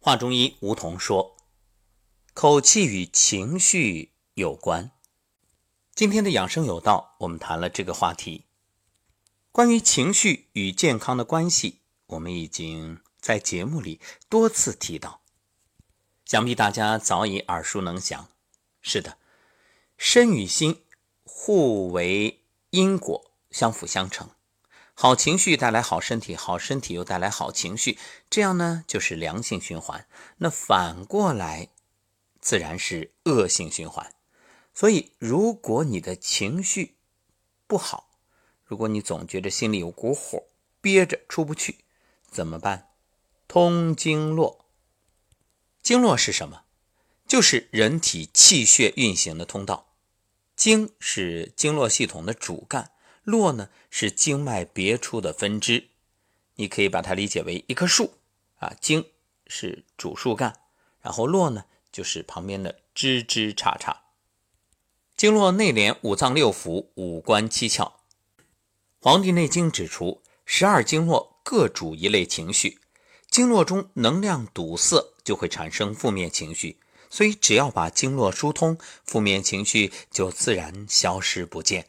话中医梧桐说，口气与情绪有关。今天的养生有道，我们谈了这个话题。关于情绪与健康的关系，我们已经在节目里多次提到，想必大家早已耳熟能详。是的，身与心互为因果，相辅相成。好情绪带来好身体，好身体又带来好情绪，这样呢就是良性循环。那反过来，自然是恶性循环。所以，如果你的情绪不好，如果你总觉得心里有股火憋着出不去，怎么办？通经络。经络是什么？就是人体气血运行的通道。经是经络系统的主干。络呢是经脉别出的分支，你可以把它理解为一棵树啊，经是主树干，然后络呢就是旁边的枝枝杈杈。经络内连五脏六腑、五官七窍。《黄帝内经》指出，十二经络各主一类情绪，经络中能量堵塞就会产生负面情绪，所以只要把经络疏通，负面情绪就自然消失不见。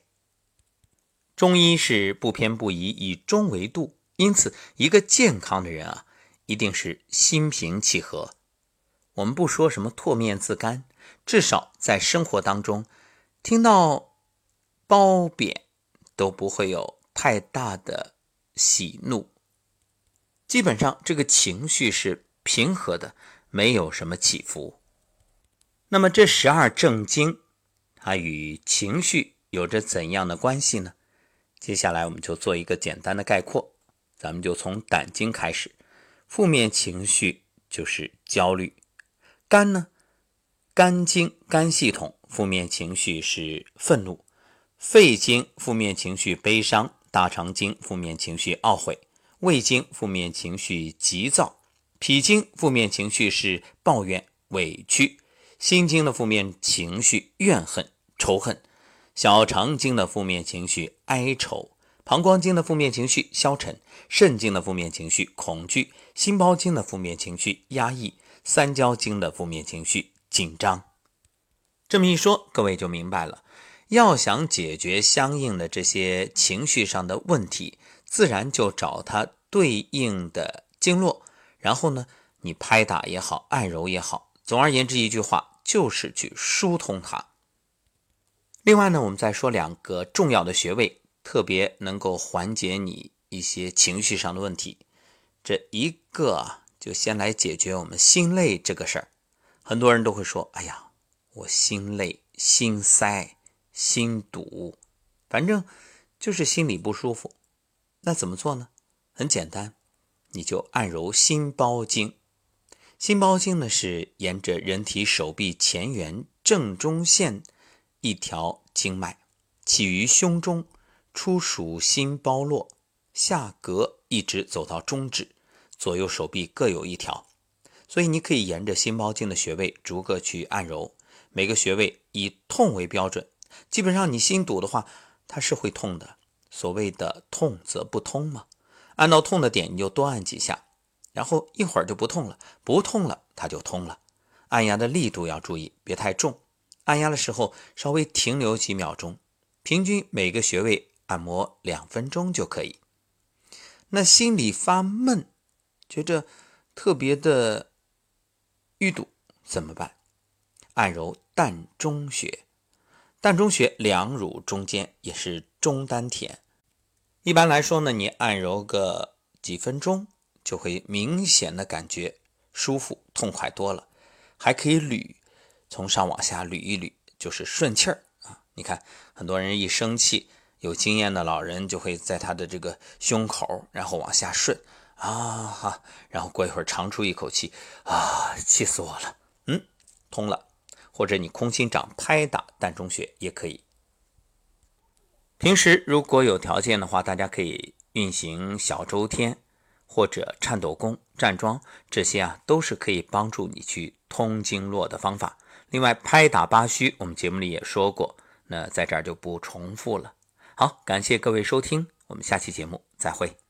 中医是不偏不倚，以中为度，因此一个健康的人啊，一定是心平气和。我们不说什么唾面自干，至少在生活当中，听到褒贬都不会有太大的喜怒，基本上这个情绪是平和的，没有什么起伏。那么这十二正经，它与情绪有着怎样的关系呢？接下来我们就做一个简单的概括，咱们就从胆经开始。负面情绪就是焦虑。肝呢，肝经肝系统负面情绪是愤怒。肺经负面情绪悲伤。大肠经负面情绪懊悔。胃经负面情绪急躁。脾经负面情绪是抱怨委屈。心经的负面情绪怨恨仇恨。小肠经的负面情绪哀愁，膀胱经的负面情绪消沉，肾经的负面情绪恐惧，心包经的负面情绪压抑，三焦经的负面情绪紧张。这么一说，各位就明白了。要想解决相应的这些情绪上的问题，自然就找它对应的经络，然后呢，你拍打也好，按揉也好，总而言之一句话，就是去疏通它。另外呢，我们再说两个重要的穴位，特别能够缓解你一些情绪上的问题。这一个，就先来解决我们心累这个事儿。很多人都会说：“哎呀，我心累、心塞、心堵，反正就是心里不舒服。”那怎么做呢？很简单，你就按揉心包经。心包经呢，是沿着人体手臂前缘正中线。一条经脉起于胸中，出属心包络，下膈一直走到中指，左右手臂各有一条。所以你可以沿着心包经的穴位逐个去按揉，每个穴位以痛为标准。基本上你心堵的话，它是会痛的。所谓的痛则不通嘛，按到痛的点你就多按几下，然后一会儿就不痛了，不痛了它就通了。按压的力度要注意，别太重。按压的时候稍微停留几秒钟，平均每个穴位按摩两分钟就可以。那心里发闷，觉着特别的淤堵怎么办？按揉膻中穴，膻中穴两乳中间也是中丹田。一般来说呢，你按揉个几分钟，就会明显的感觉舒服痛快多了，还可以捋。从上往下捋一捋，就是顺气儿啊！你看，很多人一生气，有经验的老人就会在他的这个胸口，然后往下顺啊哈，然后过一会儿长出一口气啊，气死我了！嗯，通了。或者你空心掌拍打膻中穴也可以。平时如果有条件的话，大家可以运行小周天或者颤抖功、站桩，这些啊都是可以帮助你去通经络的方法。另外，拍打八虚，我们节目里也说过，那在这儿就不重复了。好，感谢各位收听，我们下期节目再会。